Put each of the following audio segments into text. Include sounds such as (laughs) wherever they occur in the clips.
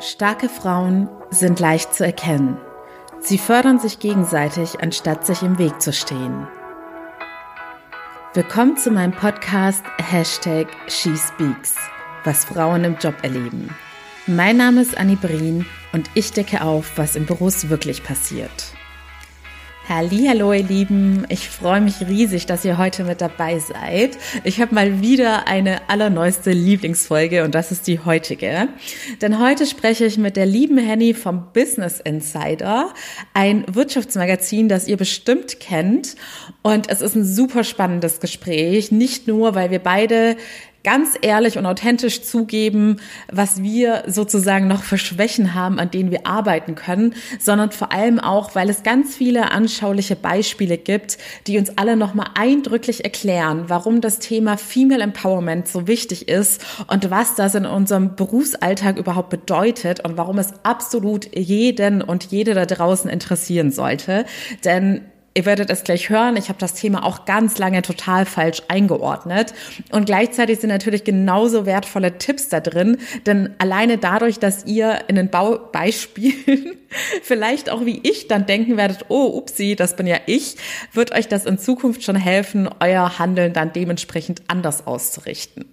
Starke Frauen sind leicht zu erkennen. Sie fördern sich gegenseitig, anstatt sich im Weg zu stehen. Willkommen zu meinem Podcast Hashtag SheSpeaks, was Frauen im Job erleben. Mein Name ist Annie Brien und ich decke auf, was im Büros wirklich passiert. Hallo, ihr Lieben. Ich freue mich riesig, dass ihr heute mit dabei seid. Ich habe mal wieder eine allerneueste Lieblingsfolge und das ist die heutige. Denn heute spreche ich mit der lieben Henny vom Business Insider, ein Wirtschaftsmagazin, das ihr bestimmt kennt. Und es ist ein super spannendes Gespräch, nicht nur, weil wir beide ganz ehrlich und authentisch zugeben, was wir sozusagen noch für Schwächen haben, an denen wir arbeiten können, sondern vor allem auch, weil es ganz viele anschauliche Beispiele gibt, die uns alle nochmal eindrücklich erklären, warum das Thema Female Empowerment so wichtig ist und was das in unserem Berufsalltag überhaupt bedeutet und warum es absolut jeden und jede da draußen interessieren sollte. Denn Ihr werdet es gleich hören, ich habe das Thema auch ganz lange total falsch eingeordnet. Und gleichzeitig sind natürlich genauso wertvolle Tipps da drin, denn alleine dadurch, dass ihr in den Baubeispielen (laughs) vielleicht auch wie ich dann denken werdet, oh, upsi, das bin ja ich, wird euch das in Zukunft schon helfen, euer Handeln dann dementsprechend anders auszurichten.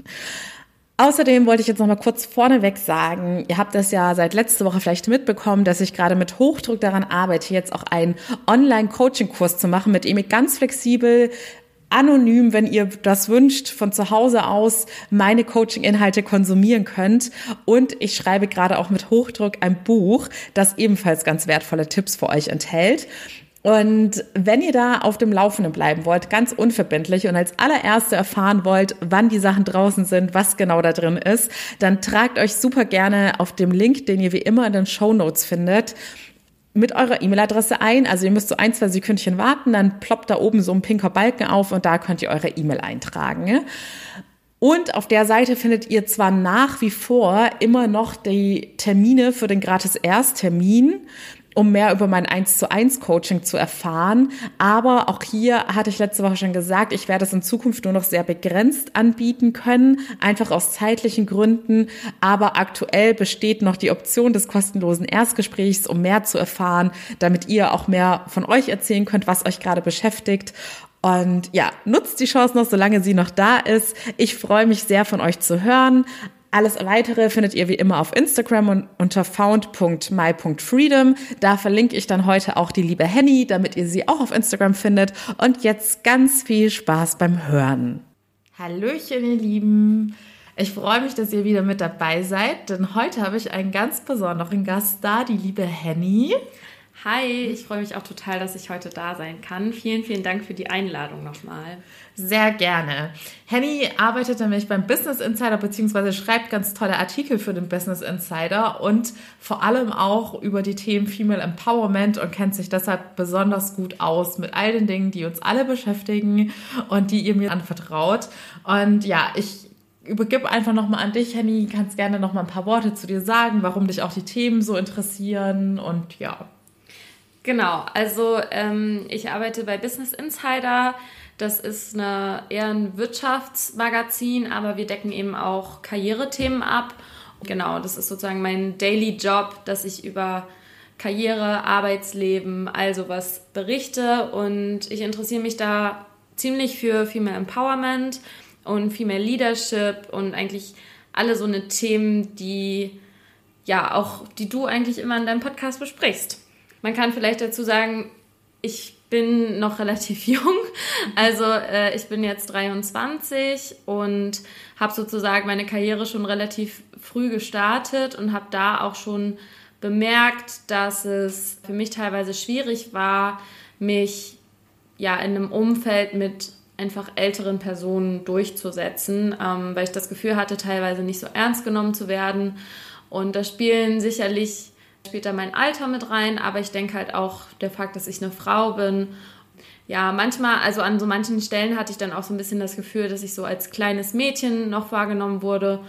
Außerdem wollte ich jetzt noch mal kurz vorneweg sagen, ihr habt das ja seit letzter Woche vielleicht mitbekommen, dass ich gerade mit Hochdruck daran arbeite, jetzt auch einen Online-Coaching-Kurs zu machen, mit dem ihr ganz flexibel anonym, wenn ihr das wünscht, von zu Hause aus meine Coaching-Inhalte konsumieren könnt. Und ich schreibe gerade auch mit Hochdruck ein Buch, das ebenfalls ganz wertvolle Tipps für euch enthält. Und wenn ihr da auf dem Laufenden bleiben wollt, ganz unverbindlich und als allererste erfahren wollt, wann die Sachen draußen sind, was genau da drin ist, dann tragt euch super gerne auf dem Link, den ihr wie immer in den Show Notes findet, mit eurer E-Mail-Adresse ein. Also ihr müsst so ein, zwei Sekündchen warten, dann ploppt da oben so ein pinker Balken auf und da könnt ihr eure E-Mail eintragen. Und auf der Seite findet ihr zwar nach wie vor immer noch die Termine für den gratis Ersttermin um mehr über mein 1 zu 1 Coaching zu erfahren. Aber auch hier hatte ich letzte Woche schon gesagt, ich werde es in Zukunft nur noch sehr begrenzt anbieten können, einfach aus zeitlichen Gründen. Aber aktuell besteht noch die Option des kostenlosen Erstgesprächs, um mehr zu erfahren, damit ihr auch mehr von euch erzählen könnt, was euch gerade beschäftigt. Und ja, nutzt die Chance noch, solange sie noch da ist. Ich freue mich sehr von euch zu hören. Alles weitere findet ihr wie immer auf Instagram unter found.my.freedom. Da verlinke ich dann heute auch die liebe Henny, damit ihr sie auch auf Instagram findet. Und jetzt ganz viel Spaß beim Hören. Hallöchen, ihr Lieben. Ich freue mich, dass ihr wieder mit dabei seid, denn heute habe ich einen ganz besonderen Gast da, die liebe Henny. Hi, ich freue mich auch total, dass ich heute da sein kann. Vielen, vielen Dank für die Einladung nochmal. Sehr gerne. Henny arbeitet nämlich beim Business Insider beziehungsweise schreibt ganz tolle Artikel für den Business Insider und vor allem auch über die Themen Female Empowerment und kennt sich deshalb besonders gut aus mit all den Dingen, die uns alle beschäftigen und die ihr mir anvertraut. Und ja, ich übergib einfach nochmal an dich, Henny. Kannst gerne nochmal ein paar Worte zu dir sagen, warum dich auch die Themen so interessieren und ja. Genau, also ähm, ich arbeite bei Business Insider. Das ist eine, eher ein Wirtschaftsmagazin, aber wir decken eben auch Karrierethemen ab. Genau, das ist sozusagen mein Daily Job, dass ich über Karriere, Arbeitsleben, also was berichte. Und ich interessiere mich da ziemlich für Female Empowerment und Female Leadership und eigentlich alle so eine Themen, die ja auch, die du eigentlich immer in deinem Podcast besprichst. Man kann vielleicht dazu sagen, ich bin noch relativ (laughs) jung. Also äh, ich bin jetzt 23 und habe sozusagen meine Karriere schon relativ früh gestartet und habe da auch schon bemerkt, dass es für mich teilweise schwierig war, mich ja in einem Umfeld mit einfach älteren Personen durchzusetzen, ähm, weil ich das Gefühl hatte, teilweise nicht so ernst genommen zu werden. Und da spielen sicherlich spielt da mein Alter mit rein, aber ich denke halt auch der Fakt, dass ich eine Frau bin. Ja, manchmal, also an so manchen Stellen hatte ich dann auch so ein bisschen das Gefühl, dass ich so als kleines Mädchen noch wahrgenommen wurde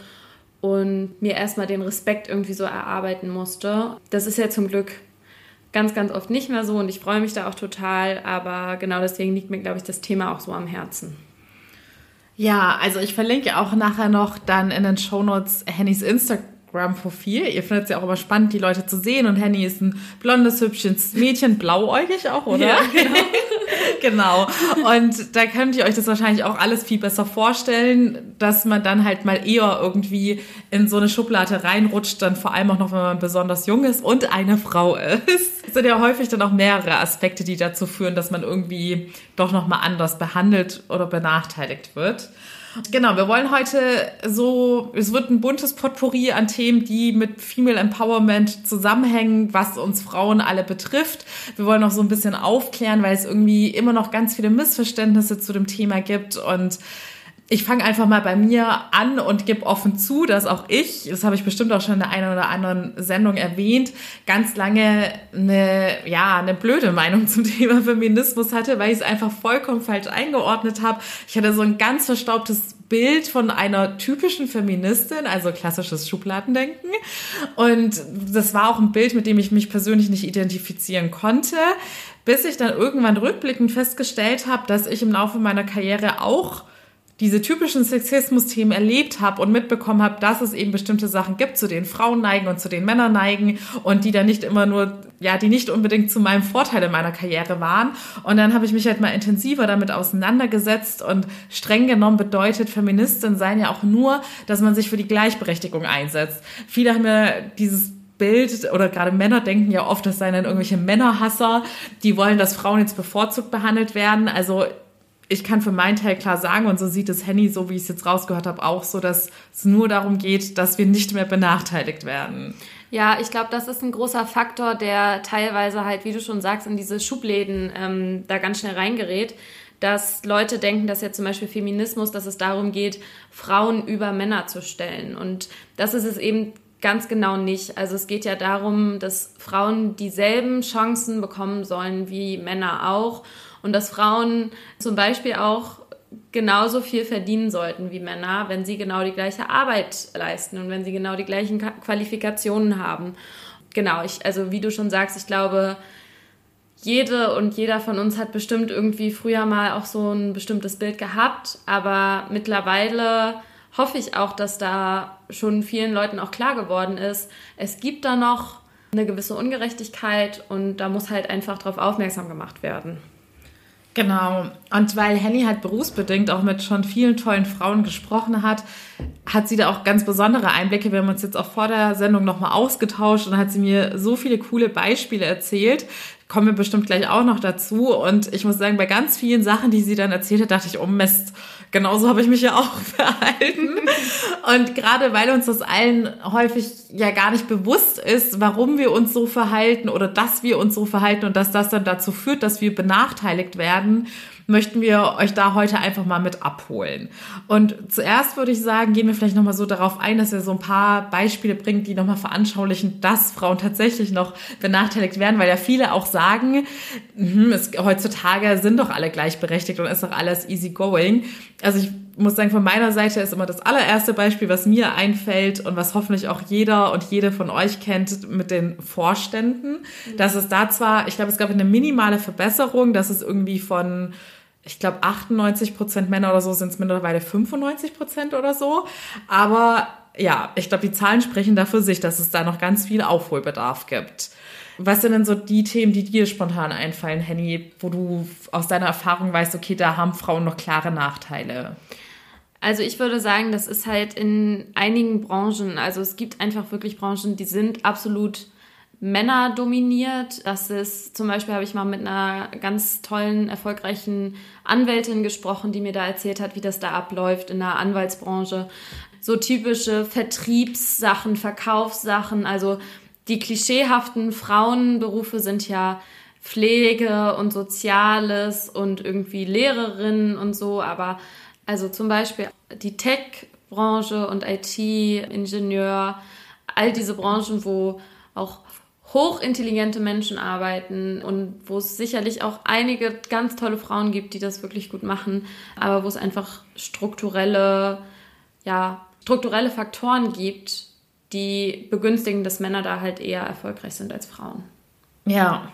und mir erstmal den Respekt irgendwie so erarbeiten musste. Das ist ja zum Glück ganz, ganz oft nicht mehr so und ich freue mich da auch total, aber genau deswegen liegt mir, glaube ich, das Thema auch so am Herzen. Ja, also ich verlinke auch nachher noch dann in den Shownotes Hennys Instagram Instagram-Profil. Ihr findet es ja auch immer spannend, die Leute zu sehen. Und Henny ist ein blondes, hübsches Mädchen, blauäugig auch, oder? Ja, (laughs) genau. genau. Und da könnt ihr euch das wahrscheinlich auch alles viel besser vorstellen, dass man dann halt mal eher irgendwie in so eine Schublade reinrutscht, dann vor allem auch noch, wenn man besonders jung ist und eine Frau ist. Es sind ja häufig dann auch mehrere Aspekte, die dazu führen, dass man irgendwie doch nochmal anders behandelt oder benachteiligt wird. Genau, wir wollen heute so, es wird ein buntes Potpourri an Themen, die mit Female Empowerment zusammenhängen, was uns Frauen alle betrifft. Wir wollen auch so ein bisschen aufklären, weil es irgendwie immer noch ganz viele Missverständnisse zu dem Thema gibt und ich fange einfach mal bei mir an und gebe offen zu, dass auch ich, das habe ich bestimmt auch schon in der einen oder anderen Sendung erwähnt, ganz lange eine, ja, eine blöde Meinung (laughs) zum Thema Feminismus hatte, weil ich es einfach vollkommen falsch eingeordnet habe. Ich hatte so ein ganz verstaubtes Bild von einer typischen Feministin, also klassisches Schubladendenken. Und das war auch ein Bild, mit dem ich mich persönlich nicht identifizieren konnte, bis ich dann irgendwann rückblickend festgestellt habe, dass ich im Laufe meiner Karriere auch diese typischen Sexismus-Themen erlebt habe und mitbekommen habe, dass es eben bestimmte Sachen gibt, zu denen Frauen neigen und zu denen Männer neigen und die dann nicht immer nur, ja, die nicht unbedingt zu meinem Vorteil in meiner Karriere waren. Und dann habe ich mich halt mal intensiver damit auseinandergesetzt und streng genommen bedeutet Feministin sein ja auch nur, dass man sich für die Gleichberechtigung einsetzt. Viele haben ja dieses Bild oder gerade Männer denken ja oft, das seien dann irgendwelche Männerhasser, die wollen, dass Frauen jetzt bevorzugt behandelt werden. Also ich kann für meinen Teil klar sagen, und so sieht es Henny, so wie ich es jetzt rausgehört habe, auch so, dass es nur darum geht, dass wir nicht mehr benachteiligt werden. Ja, ich glaube, das ist ein großer Faktor, der teilweise halt, wie du schon sagst, in diese Schubläden ähm, da ganz schnell reingerät dass Leute denken, dass ja zum Beispiel Feminismus, dass es darum geht, Frauen über Männer zu stellen. Und das ist es eben ganz genau nicht. Also es geht ja darum, dass Frauen dieselben Chancen bekommen sollen wie Männer auch und dass Frauen zum Beispiel auch genauso viel verdienen sollten wie Männer, wenn sie genau die gleiche Arbeit leisten und wenn sie genau die gleichen Qualifikationen haben. Genau, ich, also wie du schon sagst, ich glaube, jede und jeder von uns hat bestimmt irgendwie früher mal auch so ein bestimmtes Bild gehabt, aber mittlerweile hoffe ich auch, dass da schon vielen Leuten auch klar geworden ist, es gibt da noch eine gewisse Ungerechtigkeit und da muss halt einfach darauf aufmerksam gemacht werden. Genau. Und weil Henny halt berufsbedingt auch mit schon vielen tollen Frauen gesprochen hat, hat sie da auch ganz besondere Einblicke. Wir haben uns jetzt auch vor der Sendung nochmal ausgetauscht und hat sie mir so viele coole Beispiele erzählt. Kommen wir bestimmt gleich auch noch dazu. Und ich muss sagen, bei ganz vielen Sachen, die sie dann erzählt hat, dachte ich, oh Mist, genauso habe ich mich ja auch (laughs) verhalten. Und gerade weil uns das allen häufig ja gar nicht bewusst ist, warum wir uns so verhalten oder dass wir uns so verhalten und dass das dann dazu führt, dass wir benachteiligt werden, möchten wir euch da heute einfach mal mit abholen. Und zuerst würde ich sagen, gehen wir vielleicht nochmal so darauf ein, dass ihr so ein paar Beispiele bringt, die nochmal veranschaulichen, dass Frauen tatsächlich noch benachteiligt werden, weil ja viele auch sagen, hm, es, heutzutage sind doch alle gleichberechtigt und ist doch alles easy going. Also ich muss sagen, von meiner Seite ist immer das allererste Beispiel, was mir einfällt und was hoffentlich auch jeder und jede von euch kennt mit den Vorständen. Mhm. Dass es da zwar, ich glaube, es gab eine minimale Verbesserung, dass es irgendwie von ich glaube 98 Prozent Männer oder so sind es mittlerweile 95 Prozent oder so. Aber ja, ich glaube, die Zahlen sprechen dafür sich, dass es da noch ganz viel Aufholbedarf gibt. Was sind denn so die Themen, die dir spontan einfallen, Henny, wo du aus deiner Erfahrung weißt, okay, da haben Frauen noch klare Nachteile? Also ich würde sagen, das ist halt in einigen Branchen, also es gibt einfach wirklich Branchen, die sind absolut Männer dominiert. Das ist zum Beispiel habe ich mal mit einer ganz tollen, erfolgreichen Anwältin gesprochen, die mir da erzählt hat, wie das da abläuft in der Anwaltsbranche. So typische Vertriebssachen, Verkaufssachen, also die klischeehaften Frauenberufe sind ja Pflege und Soziales und irgendwie Lehrerinnen und so, aber also zum Beispiel die Tech-Branche und IT-Ingenieur, all diese Branchen, wo auch hochintelligente Menschen arbeiten und wo es sicherlich auch einige ganz tolle Frauen gibt, die das wirklich gut machen, aber wo es einfach strukturelle, ja, strukturelle Faktoren gibt, die begünstigen, dass Männer da halt eher erfolgreich sind als Frauen. Ja.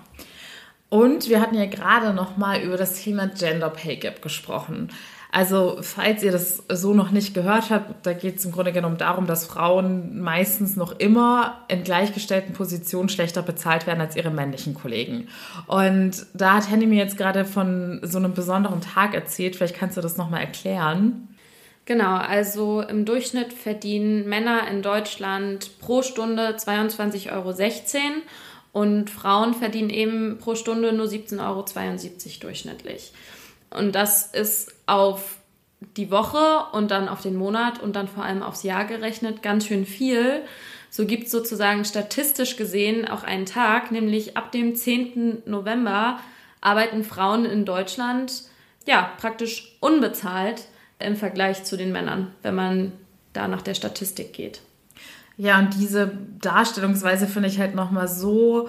Und wir hatten ja gerade noch mal über das Thema Gender Pay Gap gesprochen. Also, falls ihr das so noch nicht gehört habt, da geht es im Grunde genommen darum, dass Frauen meistens noch immer in gleichgestellten Positionen schlechter bezahlt werden als ihre männlichen Kollegen. Und da hat Henny mir jetzt gerade von so einem besonderen Tag erzählt. Vielleicht kannst du das nochmal erklären. Genau, also im Durchschnitt verdienen Männer in Deutschland pro Stunde 22,16 Euro und Frauen verdienen eben pro Stunde nur 17,72 Euro durchschnittlich. Und das ist auf die Woche und dann auf den Monat und dann vor allem aufs Jahr gerechnet ganz schön viel. So gibt es sozusagen statistisch gesehen auch einen Tag, nämlich ab dem 10. November arbeiten Frauen in Deutschland ja praktisch unbezahlt im Vergleich zu den Männern, wenn man da nach der Statistik geht. Ja, und diese Darstellungsweise finde ich halt nochmal so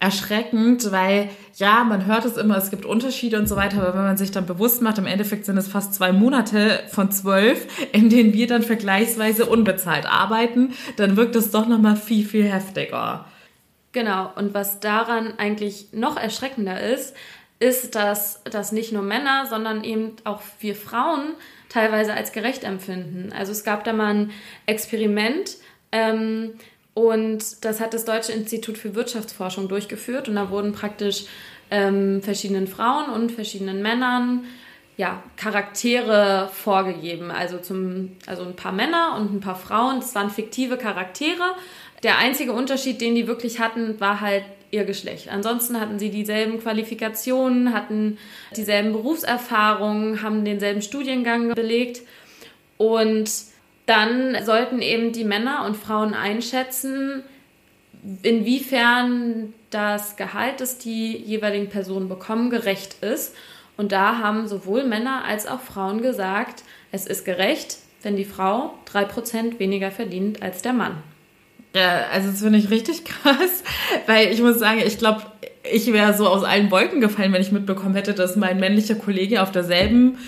erschreckend, weil ja, man hört es immer, es gibt Unterschiede und so weiter, aber wenn man sich dann bewusst macht, im Endeffekt sind es fast zwei Monate von zwölf, in denen wir dann vergleichsweise unbezahlt arbeiten, dann wirkt es doch nochmal viel, viel heftiger. Genau, und was daran eigentlich noch erschreckender ist, ist, dass das nicht nur Männer, sondern eben auch wir Frauen teilweise als gerecht empfinden. Also es gab da mal ein Experiment, ähm, und das hat das Deutsche Institut für Wirtschaftsforschung durchgeführt. Und da wurden praktisch ähm, verschiedenen Frauen und verschiedenen Männern ja, Charaktere vorgegeben. Also, zum, also ein paar Männer und ein paar Frauen. Das waren fiktive Charaktere. Der einzige Unterschied, den die wirklich hatten, war halt ihr Geschlecht. Ansonsten hatten sie dieselben Qualifikationen, hatten dieselben Berufserfahrungen, haben denselben Studiengang belegt. Und dann sollten eben die Männer und Frauen einschätzen, inwiefern das Gehalt, das die jeweiligen Personen bekommen, gerecht ist. Und da haben sowohl Männer als auch Frauen gesagt, es ist gerecht, wenn die Frau 3% weniger verdient als der Mann. Ja, also das finde ich richtig krass, weil ich muss sagen, ich glaube, ich wäre so aus allen Wolken gefallen, wenn ich mitbekommen hätte, dass mein männlicher Kollege auf derselben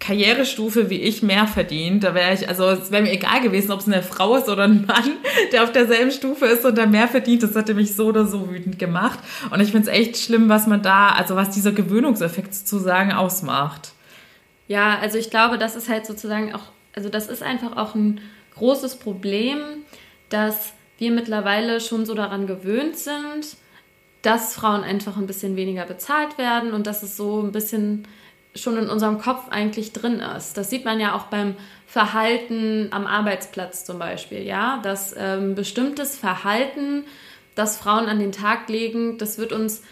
Karrierestufe wie ich mehr verdient. Da wäre ich, also es wäre mir egal gewesen, ob es eine Frau ist oder ein Mann, (laughs) der auf derselben Stufe ist und da mehr verdient. Das hätte mich so oder so wütend gemacht. Und ich finde es echt schlimm, was man da, also was dieser Gewöhnungseffekt sozusagen ausmacht. Ja, also ich glaube, das ist halt sozusagen auch, also das ist einfach auch ein großes Problem, dass wir mittlerweile schon so daran gewöhnt sind, dass Frauen einfach ein bisschen weniger bezahlt werden und dass es so ein bisschen schon in unserem Kopf eigentlich drin ist. Das sieht man ja auch beim Verhalten am Arbeitsplatz zum Beispiel, ja, dass ähm, bestimmtes Verhalten, das Frauen an den Tag legen, das wird uns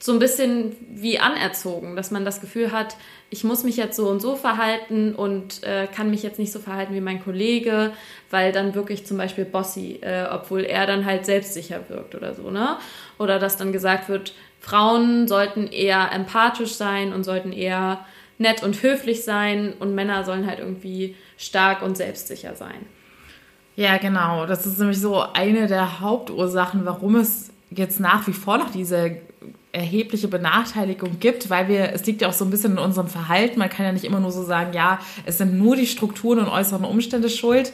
so ein bisschen wie anerzogen, dass man das Gefühl hat, ich muss mich jetzt so und so verhalten und äh, kann mich jetzt nicht so verhalten wie mein Kollege, weil dann wirklich zum Beispiel bossy, äh, obwohl er dann halt selbstsicher wirkt oder so, ne? Oder dass dann gesagt wird, Frauen sollten eher empathisch sein und sollten eher nett und höflich sein und Männer sollen halt irgendwie stark und selbstsicher sein. Ja, genau. Das ist nämlich so eine der Hauptursachen, warum es jetzt nach wie vor noch diese erhebliche Benachteiligung gibt, weil wir, es liegt ja auch so ein bisschen in unserem Verhalten. Man kann ja nicht immer nur so sagen, ja, es sind nur die Strukturen und äußeren Umstände schuld.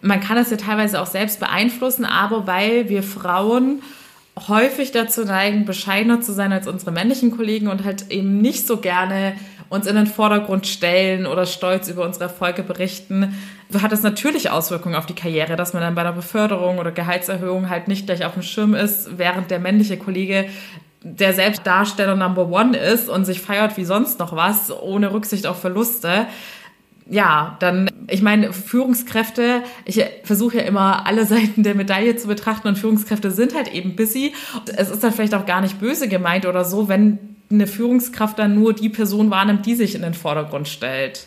Man kann es ja teilweise auch selbst beeinflussen, aber weil wir Frauen häufig dazu neigen, bescheidener zu sein als unsere männlichen Kollegen und halt eben nicht so gerne uns in den Vordergrund stellen oder stolz über unsere Erfolge berichten, hat das natürlich Auswirkungen auf die Karriere, dass man dann bei einer Beförderung oder Gehaltserhöhung halt nicht gleich auf dem Schirm ist, während der männliche Kollege der Selbstdarsteller Number One ist und sich feiert wie sonst noch was, ohne Rücksicht auf Verluste ja, dann, ich meine, Führungskräfte, ich versuche ja immer alle (laughs) Seiten der Medaille zu betrachten und Führungskräfte sind halt eben busy. Es ist dann vielleicht auch gar nicht böse gemeint oder so, wenn eine Führungskraft dann nur die Person wahrnimmt, die sich in den Vordergrund stellt.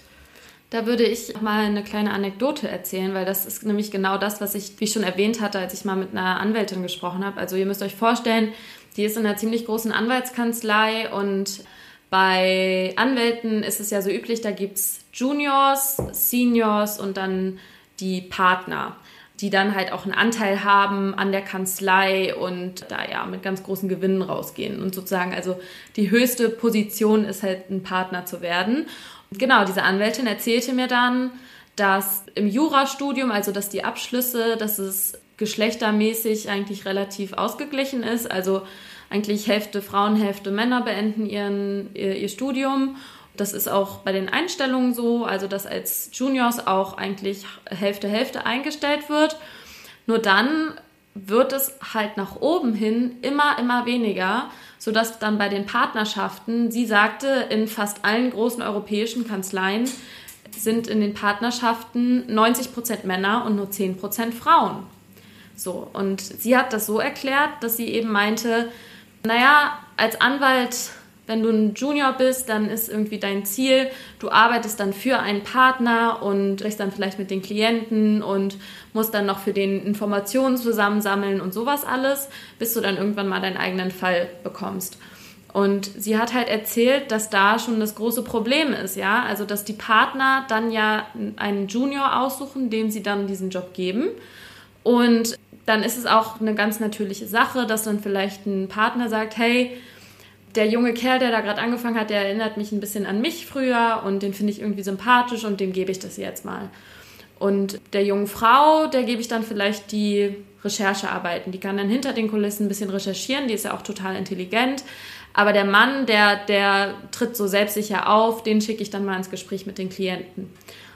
Da würde ich mal eine kleine Anekdote erzählen, weil das ist nämlich genau das, was ich, wie ich schon erwähnt hatte, als ich mal mit einer Anwältin gesprochen habe. Also ihr müsst euch vorstellen, die ist in einer ziemlich großen Anwaltskanzlei und bei Anwälten ist es ja so üblich, da gibt es Juniors, Seniors und dann die Partner, die dann halt auch einen Anteil haben an der Kanzlei und da ja mit ganz großen Gewinnen rausgehen. Und sozusagen, also die höchste Position ist halt ein Partner zu werden. Genau, diese Anwältin erzählte mir dann, dass im Jurastudium, also dass die Abschlüsse, dass es geschlechtermäßig eigentlich relativ ausgeglichen ist. Also eigentlich Hälfte Frauen, Hälfte Männer beenden ihren, ihr, ihr Studium Das ist auch bei den Einstellungen so, also dass als Juniors auch eigentlich Hälfte Hälfte eingestellt wird. Nur dann wird es halt nach oben hin immer, immer weniger, sodass dann bei den Partnerschaften, sie sagte, in fast allen großen europäischen Kanzleien sind in den Partnerschaften 90 Prozent Männer und nur 10 Prozent Frauen. So, und sie hat das so erklärt, dass sie eben meinte, naja, als Anwalt wenn du ein Junior bist, dann ist irgendwie dein Ziel, du arbeitest dann für einen Partner und sprichst dann vielleicht mit den Klienten und musst dann noch für den Informationen zusammensammeln und sowas alles, bis du dann irgendwann mal deinen eigenen Fall bekommst. Und sie hat halt erzählt, dass da schon das große Problem ist, ja, also dass die Partner dann ja einen Junior aussuchen, dem sie dann diesen Job geben. Und dann ist es auch eine ganz natürliche Sache, dass dann vielleicht ein Partner sagt, hey, der junge Kerl, der da gerade angefangen hat, der erinnert mich ein bisschen an mich früher und den finde ich irgendwie sympathisch und dem gebe ich das jetzt mal. Und der jungen Frau, der gebe ich dann vielleicht die Recherchearbeiten. Die kann dann hinter den Kulissen ein bisschen recherchieren, die ist ja auch total intelligent. Aber der Mann, der, der tritt so selbstsicher auf, den schicke ich dann mal ins Gespräch mit den Klienten.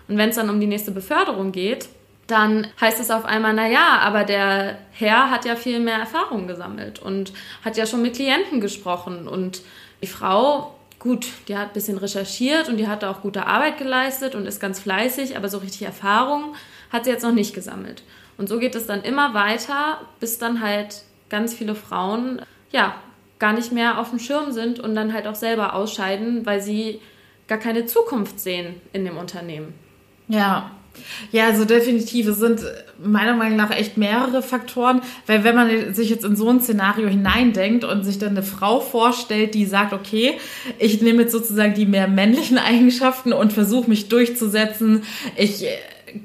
Und wenn es dann um die nächste Beförderung geht, dann heißt es auf einmal, na ja, aber der Herr hat ja viel mehr Erfahrung gesammelt und hat ja schon mit Klienten gesprochen und die Frau, gut, die hat ein bisschen recherchiert und die hat auch gute Arbeit geleistet und ist ganz fleißig, aber so richtig Erfahrung hat sie jetzt noch nicht gesammelt. Und so geht es dann immer weiter, bis dann halt ganz viele Frauen, ja, gar nicht mehr auf dem Schirm sind und dann halt auch selber ausscheiden, weil sie gar keine Zukunft sehen in dem Unternehmen. Ja, ja, also definitiv. Es sind meiner Meinung nach echt mehrere Faktoren, weil wenn man sich jetzt in so ein Szenario hineindenkt und sich dann eine Frau vorstellt, die sagt, okay, ich nehme jetzt sozusagen die mehr männlichen (laughs) Eigenschaften und versuche mich durchzusetzen, ich äh,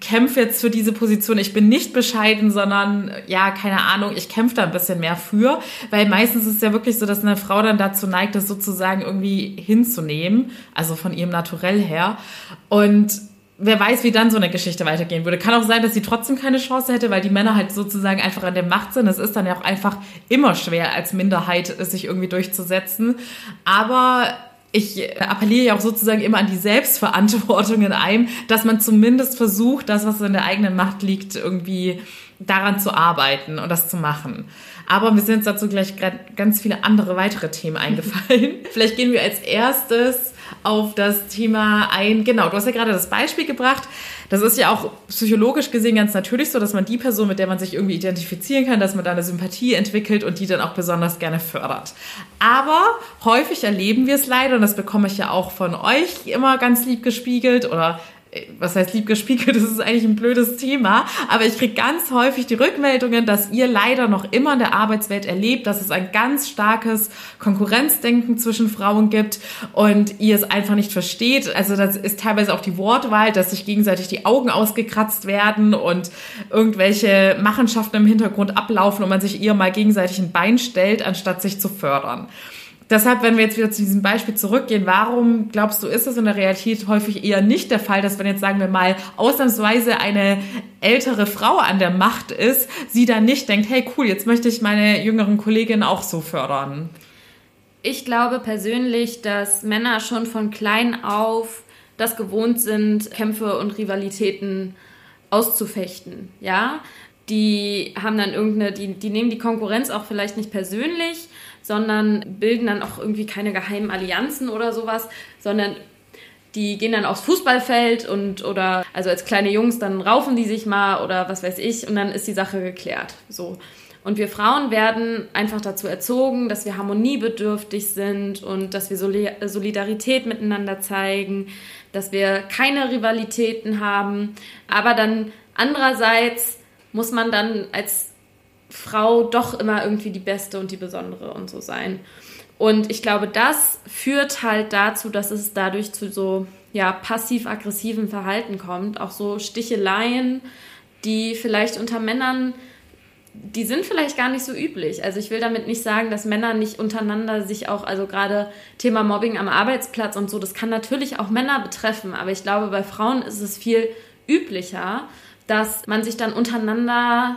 kämpfe jetzt für diese Position. Ich bin nicht bescheiden, sondern ja, keine Ahnung, ich kämpfe da ein bisschen mehr für, weil meistens ist es ja wirklich so, dass eine Frau dann dazu neigt, das sozusagen irgendwie hinzunehmen, also von ihrem Naturell her. Und wer weiß, wie dann so eine Geschichte weitergehen würde. Kann auch sein, dass sie trotzdem keine Chance hätte, weil die Männer halt sozusagen einfach an der Macht sind. Es ist dann ja auch einfach immer schwer, als Minderheit sich irgendwie durchzusetzen. Aber ich appelliere ja auch sozusagen immer an die Selbstverantwortung in einem, dass man zumindest versucht, das, was in der eigenen Macht liegt, irgendwie daran zu arbeiten und das zu machen. Aber mir sind dazu gleich ganz viele andere weitere Themen eingefallen. (laughs) Vielleicht gehen wir als erstes auf das Thema ein. Genau, du hast ja gerade das Beispiel gebracht. Das ist ja auch psychologisch gesehen ganz natürlich so, dass man die Person, mit der man sich irgendwie identifizieren kann, dass man da eine Sympathie entwickelt und die dann auch besonders gerne fördert. Aber häufig erleben wir es leider, und das bekomme ich ja auch von euch immer ganz lieb gespiegelt oder was heißt lieb gespiegelt, (laughs) das ist eigentlich ein blödes Thema, aber ich kriege ganz häufig die Rückmeldungen, dass ihr leider noch immer in der Arbeitswelt erlebt, dass es ein ganz starkes Konkurrenzdenken zwischen Frauen gibt und ihr es einfach nicht versteht. Also das ist teilweise auch die Wortwahl, dass sich gegenseitig die Augen ausgekratzt werden und irgendwelche Machenschaften im Hintergrund ablaufen und man sich ihr mal gegenseitig ein Bein stellt, anstatt sich zu fördern. Deshalb, wenn wir jetzt wieder zu diesem Beispiel zurückgehen, warum glaubst du, ist das in der Realität häufig eher nicht der Fall, dass wenn jetzt sagen wir mal ausnahmsweise eine ältere Frau an der Macht ist, sie dann nicht denkt, hey cool, jetzt möchte ich meine jüngeren Kolleginnen auch so fördern? Ich glaube persönlich, dass Männer schon von klein auf das gewohnt sind, Kämpfe und Rivalitäten auszufechten, ja. Die haben dann irgendeine, die, die nehmen die Konkurrenz auch vielleicht nicht persönlich, sondern bilden dann auch irgendwie keine geheimen Allianzen oder sowas, sondern die gehen dann aufs Fußballfeld und oder also als kleine Jungs dann raufen die sich mal oder was weiß ich und dann ist die Sache geklärt. So. Und wir Frauen werden einfach dazu erzogen, dass wir harmoniebedürftig sind und dass wir Solidarität miteinander zeigen, dass wir keine Rivalitäten haben. Aber dann andererseits muss man dann als Frau doch immer irgendwie die Beste und die Besondere und so sein. Und ich glaube, das führt halt dazu, dass es dadurch zu so ja, passiv-aggressiven Verhalten kommt. Auch so Sticheleien, die vielleicht unter Männern, die sind vielleicht gar nicht so üblich. Also ich will damit nicht sagen, dass Männer nicht untereinander sich auch, also gerade Thema Mobbing am Arbeitsplatz und so, das kann natürlich auch Männer betreffen. Aber ich glaube, bei Frauen ist es viel üblicher, dass man sich dann untereinander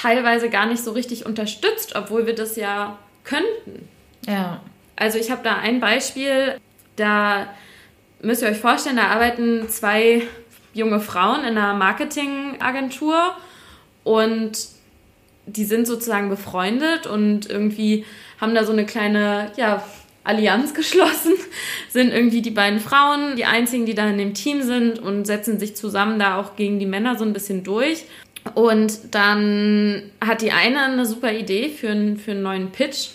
teilweise gar nicht so richtig unterstützt, obwohl wir das ja könnten. Ja. Also ich habe da ein Beispiel, da müsst ihr euch vorstellen, da arbeiten zwei junge Frauen in einer Marketingagentur und die sind sozusagen befreundet und irgendwie haben da so eine kleine, ja, Allianz (laughs) geschlossen, sind irgendwie die beiden Frauen die einzigen, die da in dem Team sind und setzen sich zusammen da auch gegen die Männer so ein bisschen durch. Und dann hat die eine eine super Idee für einen, für einen neuen Pitch.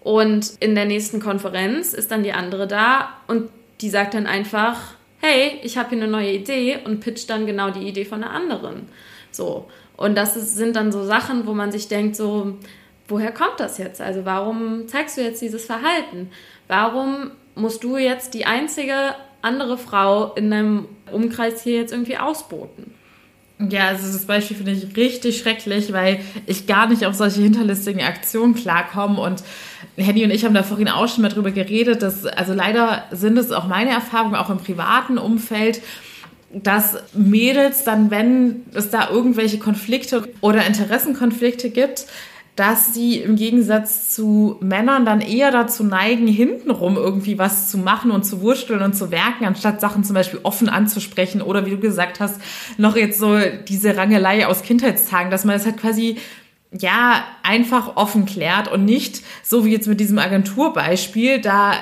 Und in der nächsten Konferenz ist dann die andere da und die sagt dann einfach, hey, ich habe hier eine neue Idee und pitcht dann genau die Idee von der anderen. So. Und das ist, sind dann so Sachen, wo man sich denkt, so, woher kommt das jetzt? Also warum zeigst du jetzt dieses Verhalten? Warum musst du jetzt die einzige andere Frau in deinem Umkreis hier jetzt irgendwie ausboten? Ja, also das Beispiel finde ich richtig schrecklich, weil ich gar nicht auf solche hinterlistigen Aktionen klarkomme. Und Henny und ich haben da vorhin auch schon mal drüber geredet, dass, also leider sind es auch meine Erfahrungen, auch im privaten Umfeld, dass Mädels dann, wenn es da irgendwelche Konflikte oder Interessenkonflikte gibt, dass sie im Gegensatz zu Männern dann eher dazu neigen, hintenrum irgendwie was zu machen und zu wursteln und zu werken, anstatt Sachen zum Beispiel offen anzusprechen oder wie du gesagt hast, noch jetzt so diese Rangelei aus Kindheitstagen, dass man das halt quasi ja einfach offen klärt und nicht so wie jetzt mit diesem Agenturbeispiel da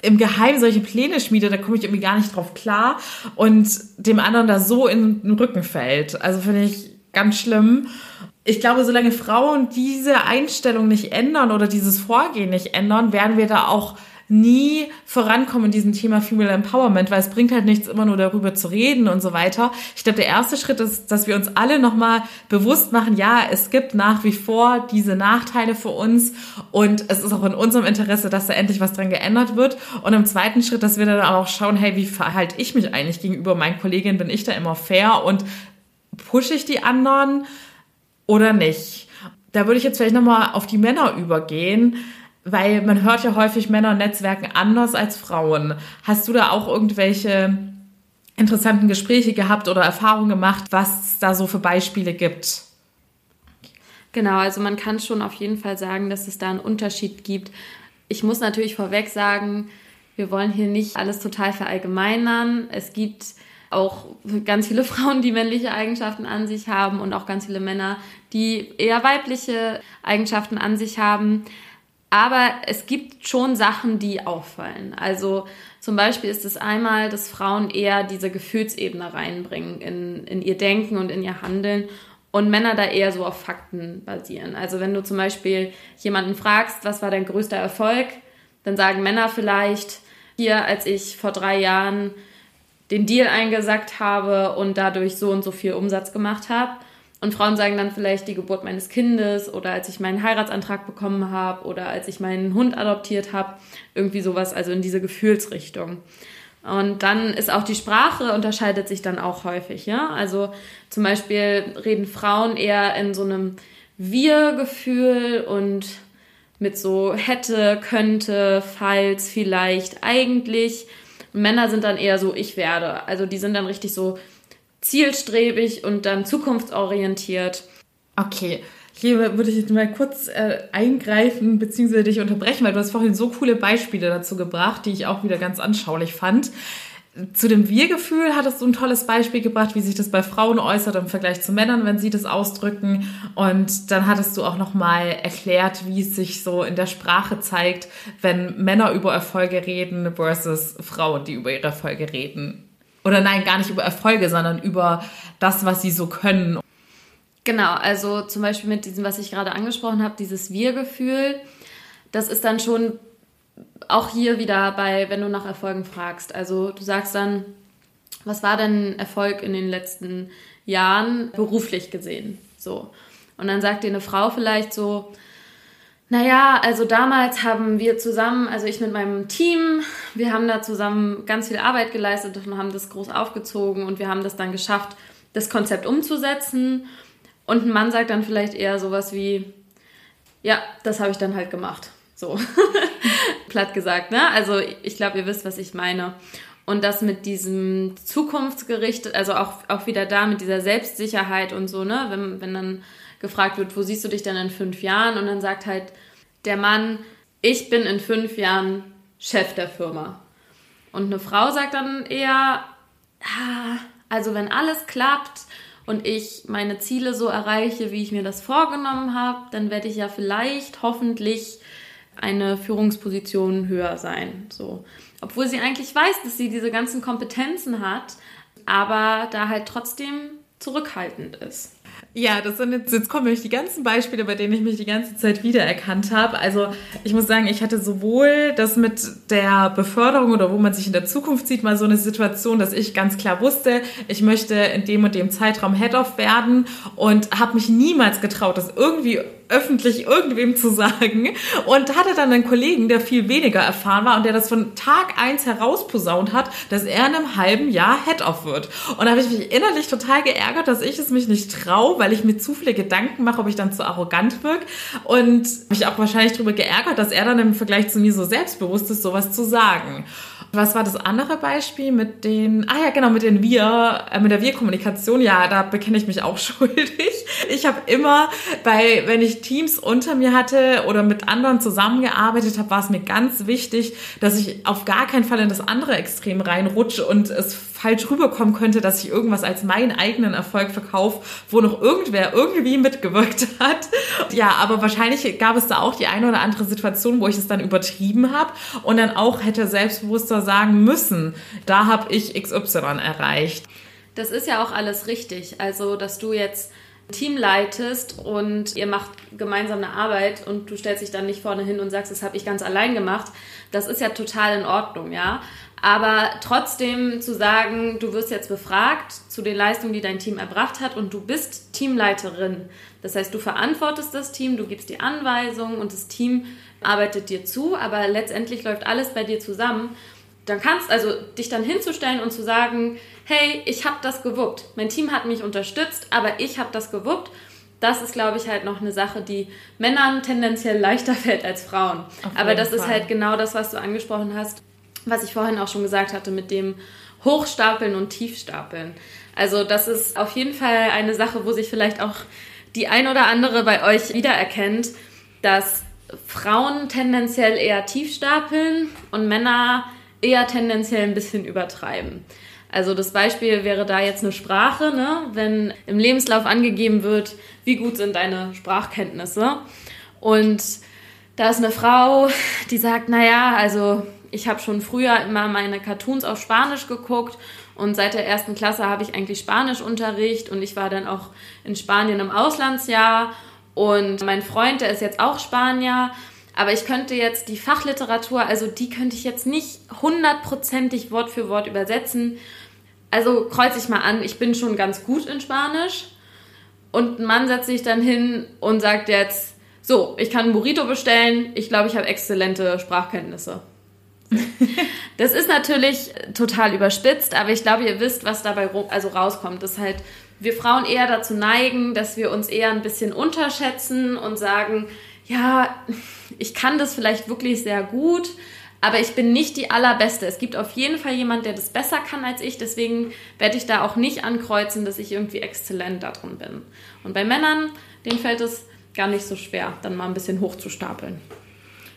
im Geheimen solche Pläne schmiedet, da komme ich irgendwie gar nicht drauf klar und dem anderen da so in den Rücken fällt. Also finde ich ganz schlimm ich glaube, solange Frauen diese Einstellung nicht ändern oder dieses Vorgehen nicht ändern, werden wir da auch nie vorankommen in diesem Thema Female Empowerment, weil es bringt halt nichts, immer nur darüber zu reden und so weiter. Ich glaube, der erste Schritt ist, dass wir uns alle nochmal bewusst machen, ja, es gibt nach wie vor diese Nachteile für uns und es ist auch in unserem Interesse, dass da endlich was dran geändert wird. Und im zweiten Schritt, dass wir dann auch schauen, hey, wie verhalte ich mich eigentlich gegenüber meinen Kolleginnen? Bin ich da immer fair und pushe ich die anderen? Oder nicht. Da würde ich jetzt vielleicht nochmal auf die Männer übergehen, weil man hört ja häufig Männer Netzwerken anders als Frauen. Hast du da auch irgendwelche interessanten Gespräche gehabt oder Erfahrungen gemacht, was es da so für Beispiele gibt? Genau, also man kann schon auf jeden Fall sagen, dass es da einen Unterschied gibt. Ich muss natürlich vorweg sagen, wir wollen hier nicht alles total verallgemeinern. Es gibt auch ganz viele (laughs) Frauen, die männliche Eigenschaften an sich haben und auch ganz viele Männer, die eher weibliche Eigenschaften an sich haben. Aber es gibt schon Sachen, die auffallen. Also zum Beispiel ist es einmal, dass Frauen eher diese Gefühlsebene reinbringen in, in ihr Denken und in ihr Handeln und Männer da eher so auf Fakten basieren. Also wenn du zum Beispiel jemanden fragst, was war dein größter Erfolg, dann sagen Männer vielleicht, hier, als ich vor drei Jahren den Deal eingesackt habe und dadurch so und so viel Umsatz gemacht habe. Und Frauen sagen dann vielleicht die Geburt meines Kindes oder als ich meinen Heiratsantrag bekommen habe oder als ich meinen Hund adoptiert habe. Irgendwie sowas, also in diese Gefühlsrichtung. Und dann ist auch die Sprache unterscheidet sich dann auch häufig, ja. Also zum Beispiel reden Frauen eher in so einem Wir-Gefühl und mit so hätte, könnte, falls, vielleicht, eigentlich. Männer sind dann eher so, ich werde. Also die sind dann richtig so zielstrebig und dann zukunftsorientiert. Okay. Hier würde ich jetzt mal kurz äh, eingreifen bzw. dich unterbrechen, weil du hast vorhin so coole Beispiele dazu gebracht, die ich auch wieder ganz anschaulich fand. Zu dem Wir-Gefühl hattest du ein tolles Beispiel gebracht, wie sich das bei Frauen äußert im Vergleich zu Männern, wenn sie das ausdrücken. Und dann hattest du auch nochmal erklärt, wie es sich so in der Sprache zeigt, wenn Männer über Erfolge reden versus Frauen, die über ihre Erfolge reden. Oder nein, gar nicht über Erfolge, sondern über das, was sie so können. Genau, also zum Beispiel mit diesem, was ich gerade angesprochen habe, dieses Wir-Gefühl, das ist dann schon auch hier wieder bei, wenn du nach Erfolgen fragst. Also du sagst dann, was war denn Erfolg in den letzten Jahren beruflich gesehen? So. Und dann sagt dir eine Frau vielleicht so, naja, also damals haben wir zusammen, also ich mit meinem Team, wir haben da zusammen ganz viel Arbeit geleistet und haben das groß aufgezogen und wir haben das dann geschafft, das Konzept umzusetzen. Und ein Mann sagt dann vielleicht eher sowas wie, ja, das habe ich dann halt gemacht. So, (laughs) platt gesagt, ne? Also ich glaube, ihr wisst, was ich meine. Und das mit diesem Zukunftsgericht, also auch, auch wieder da mit dieser Selbstsicherheit und so, ne? Wenn, wenn dann gefragt wird, wo siehst du dich denn in fünf Jahren? Und dann sagt halt der Mann, ich bin in fünf Jahren Chef der Firma. Und eine Frau sagt dann eher, ah, also wenn alles klappt und ich meine Ziele so erreiche, wie ich mir das vorgenommen habe, dann werde ich ja vielleicht hoffentlich eine Führungsposition höher sein. So. Obwohl sie eigentlich weiß, dass sie diese ganzen Kompetenzen hat, aber da halt trotzdem zurückhaltend ist. Ja, das sind jetzt, jetzt kommen nämlich die ganzen Beispiele, bei denen ich mich die ganze Zeit wiedererkannt habe. Also ich muss sagen, ich hatte sowohl das mit der Beförderung oder wo man sich in der Zukunft sieht, mal so eine Situation, dass ich ganz klar wusste, ich möchte in dem und dem Zeitraum Head-Off werden und habe mich niemals getraut, das irgendwie öffentlich irgendwem zu sagen und hatte dann einen Kollegen, der viel weniger erfahren war und der das von Tag eins herausposaunt hat, dass er in einem halben Jahr Head-Off wird. Und da habe ich mich innerlich total geärgert, dass ich es mich nicht traue, weil ich mir zu viele Gedanken mache, ob ich dann zu arrogant wirke und mich auch wahrscheinlich darüber geärgert, dass er dann im Vergleich zu mir so selbstbewusst ist, sowas zu sagen. Was war das andere Beispiel mit den, ah ja, genau, mit den Wir, äh, mit der Wir-Kommunikation? Ja, da bekenne ich mich auch (laughs) schuldig. Ich habe immer bei, wenn ich Teams unter mir hatte oder mit anderen zusammengearbeitet habe, war es mir ganz wichtig, dass ich auf gar keinen Fall in das andere Extrem reinrutsche und es falsch rüberkommen könnte, dass ich irgendwas als meinen eigenen Erfolg verkaufe, wo noch irgendwer irgendwie mitgewirkt hat. Ja, aber wahrscheinlich gab es da auch die eine oder andere Situation, wo ich es dann übertrieben habe und dann auch hätte selbstbewusster sagen müssen, da habe ich XY erreicht. Das ist ja auch alles richtig. Also, dass du jetzt Team leitest und ihr macht gemeinsam eine Arbeit und du stellst dich dann nicht vorne hin und sagst, das habe ich ganz allein gemacht, das ist ja total in Ordnung, ja. Aber trotzdem zu sagen, du wirst jetzt befragt zu den Leistungen, die dein Team erbracht hat und du bist Teamleiterin. Das heißt, du verantwortest das Team, du gibst die Anweisungen und das Team arbeitet dir zu, aber letztendlich läuft alles bei dir zusammen. Dann kannst also dich dann hinzustellen und zu sagen, hey, ich habe das gewuppt. Mein Team hat mich unterstützt, aber ich habe das gewuppt. Das ist, glaube ich, halt noch eine Sache, die Männern tendenziell leichter (laughs) fällt als Frauen. Aber das Fall. ist halt genau das, was du angesprochen hast was ich vorhin auch schon gesagt hatte mit dem Hochstapeln und Tiefstapeln. Also das ist auf jeden Fall eine Sache, wo sich vielleicht auch die ein oder andere bei euch wiedererkennt, dass Frauen tendenziell eher tief stapeln und Männer eher tendenziell ein bisschen übertreiben. Also das Beispiel wäre da jetzt eine Sprache, ne? wenn im Lebenslauf angegeben wird, wie gut sind deine Sprachkenntnisse. Und da ist eine Frau, die sagt, naja, also ich habe schon früher immer meine Cartoons auf Spanisch geguckt und seit der ersten Klasse habe ich eigentlich Spanischunterricht und ich war dann auch in Spanien im Auslandsjahr und mein Freund, der ist jetzt auch Spanier, aber ich könnte jetzt die Fachliteratur, also die könnte ich jetzt nicht hundertprozentig Wort für Wort übersetzen. Also kreuze ich mal an, ich bin schon ganz gut in Spanisch und ein Mann setzt sich dann hin und sagt jetzt, so, ich kann ein Burrito bestellen, ich glaube, ich habe exzellente Sprachkenntnisse. (laughs) das ist natürlich total überspitzt, aber ich glaube, ihr wisst, was dabei also rauskommt. Dass halt wir Frauen eher dazu neigen, dass wir uns eher ein bisschen unterschätzen und sagen, ja, ich kann das vielleicht wirklich sehr gut, aber ich bin nicht die allerbeste. Es gibt auf jeden Fall jemand, der das besser kann als ich. Deswegen werde ich da auch nicht ankreuzen, dass ich irgendwie exzellent darin bin. Und bei Männern, denen fällt es gar nicht so schwer, dann mal ein bisschen hochzustapeln.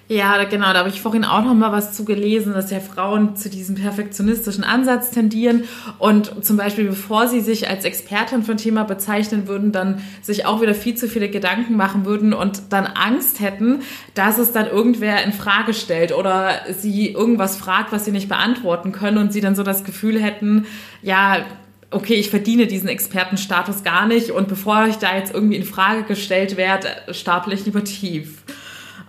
Ja, genau, da habe ich vorhin auch noch mal was zu gelesen, dass ja Frauen zu diesem perfektionistischen Ansatz tendieren und zum Beispiel, bevor sie sich als Expertin für ein Thema bezeichnen würden, dann sich auch wieder viel zu viele Gedanken machen würden und dann Angst hätten, dass es dann irgendwer in Frage stellt oder sie irgendwas fragt, was sie nicht beantworten können und sie dann so das Gefühl hätten, ja, okay, ich verdiene diesen Expertenstatus gar nicht und bevor ich da jetzt irgendwie in Frage gestellt werde, stapel ich lieber tief.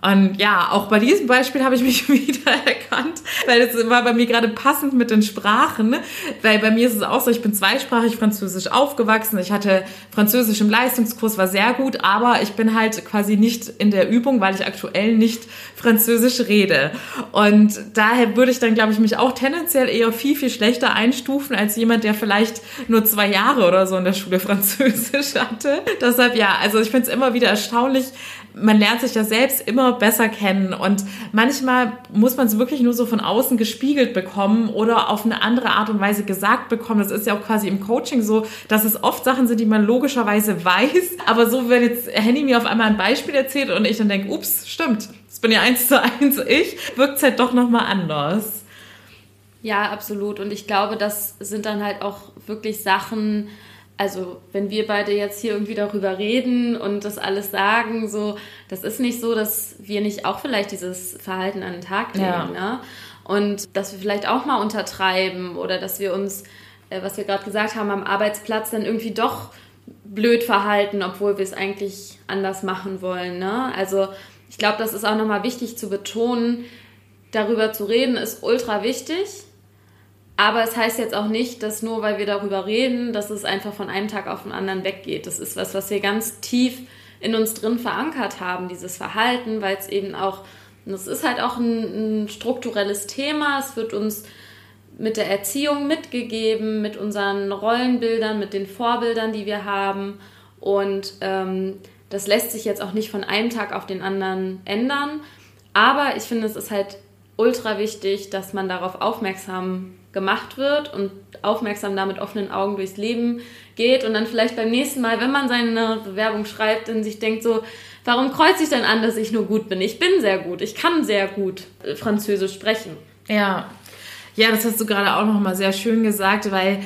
Und ja, auch bei diesem Beispiel habe ich mich (laughs) wieder erkannt, weil es war bei mir gerade passend mit den Sprachen, weil bei mir ist es auch so, ich bin zweisprachig französisch aufgewachsen. Ich hatte Französisch im Leistungskurs, war sehr gut, aber ich bin halt quasi nicht in der Übung, weil ich aktuell nicht Französisch rede. Und daher würde ich dann, glaube ich, mich auch tendenziell eher viel, viel schlechter einstufen als jemand, der vielleicht nur zwei Jahre oder so in der Schule (laughs) Französisch hatte. Deshalb ja, also ich finde es immer wieder erstaunlich, man lernt sich ja selbst immer besser kennen und manchmal muss man es wirklich nur so von außen gespiegelt bekommen oder auf eine andere Art und Weise gesagt bekommen. Das ist ja auch quasi im Coaching so, dass es oft Sachen sind, die man logischerweise (laughs) weiß, aber so, wenn jetzt Henny mir auf einmal ein Beispiel erzählt und ich dann denke, ups, stimmt, das bin ja eins zu eins ich, wirkt es halt doch nochmal anders. Ja, absolut. Und ich glaube, das sind dann halt auch wirklich Sachen, also wenn wir beide jetzt hier irgendwie darüber reden und das alles sagen, so, das ist nicht so, dass wir nicht auch vielleicht dieses Verhalten an den Tag legen. Ja. Ne? Und dass wir vielleicht auch mal untertreiben oder dass wir uns, äh, was wir gerade gesagt haben, am Arbeitsplatz dann irgendwie doch blöd verhalten, obwohl wir es eigentlich anders machen wollen. Ne? Also ich glaube, das ist auch nochmal wichtig zu betonen. Darüber zu reden ist ultra wichtig. Aber es heißt jetzt auch nicht, dass nur weil wir darüber reden, dass es einfach von einem Tag auf den anderen weggeht. Das ist was, was wir ganz tief in uns drin verankert haben, dieses Verhalten, weil es eben auch, das ist halt auch ein, ein strukturelles Thema. Es wird uns mit der Erziehung mitgegeben, mit unseren Rollenbildern, mit den Vorbildern, die wir haben. Und ähm, das lässt sich jetzt auch nicht von einem Tag auf den anderen ändern. Aber ich finde, es ist halt ultra wichtig, dass man darauf aufmerksam gemacht wird und aufmerksam da mit offenen Augen durchs Leben geht und dann vielleicht beim nächsten Mal, wenn man seine Bewerbung schreibt, dann sich denkt so, warum kreuze ich denn an, dass ich nur gut bin? Ich bin sehr gut, ich kann sehr gut äh, Französisch sprechen. Ja, ja, das hast du gerade auch noch mal sehr schön gesagt, weil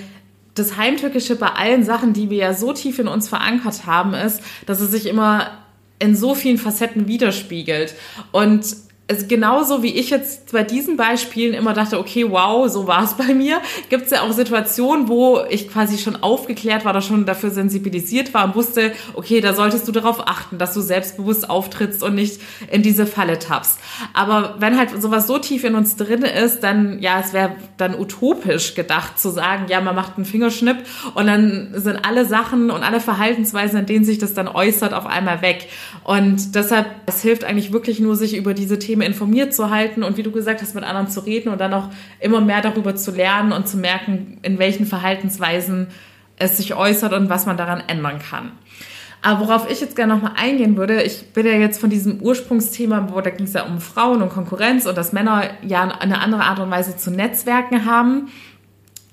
das Heimtückische bei allen Sachen, die wir ja so tief in uns verankert haben, ist, dass es sich immer in so vielen Facetten widerspiegelt. Und also genauso wie ich jetzt bei diesen Beispielen immer dachte, okay, wow, so war es bei mir, gibt es ja auch Situationen, wo ich quasi schon aufgeklärt war oder schon dafür sensibilisiert war und wusste, okay, da solltest du darauf achten, dass du selbstbewusst auftrittst und nicht in diese Falle tappst. Aber wenn halt sowas so tief in uns drin ist, dann, ja, es wäre dann utopisch gedacht zu sagen, ja, man macht einen Fingerschnipp und dann sind alle Sachen und alle Verhaltensweisen, in denen sich das dann äußert, auf einmal weg. Und deshalb, es hilft eigentlich wirklich nur, sich über diese Themen Themen informiert zu halten und wie du gesagt hast, mit anderen zu reden und dann auch immer mehr darüber zu lernen und zu merken, in welchen Verhaltensweisen es sich äußert und was man daran ändern kann. Aber worauf ich jetzt gerne nochmal eingehen würde, ich bin ja jetzt von diesem Ursprungsthema, wo da ging es ja um Frauen und Konkurrenz und dass Männer ja eine andere Art und Weise zu Netzwerken haben.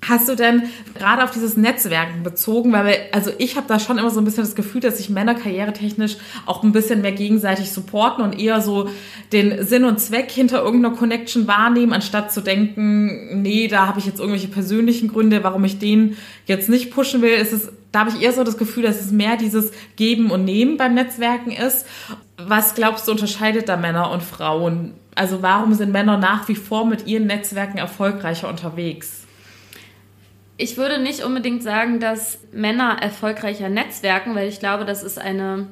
Hast du denn gerade auf dieses Netzwerken bezogen, weil wir, also ich habe da schon immer so ein bisschen das Gefühl, dass sich Männer karrieretechnisch auch ein bisschen mehr gegenseitig supporten und eher so den Sinn und Zweck hinter irgendeiner Connection wahrnehmen, anstatt zu denken, nee, da habe ich jetzt irgendwelche persönlichen Gründe, warum ich den jetzt nicht pushen will. Ist es, da habe ich eher so das Gefühl, dass es mehr dieses Geben und Nehmen beim Netzwerken ist. Was glaubst du unterscheidet da Männer und Frauen? Also warum sind Männer nach wie vor mit ihren Netzwerken erfolgreicher unterwegs? Ich würde nicht unbedingt sagen, dass Männer erfolgreicher netzwerken, weil ich glaube, das ist eine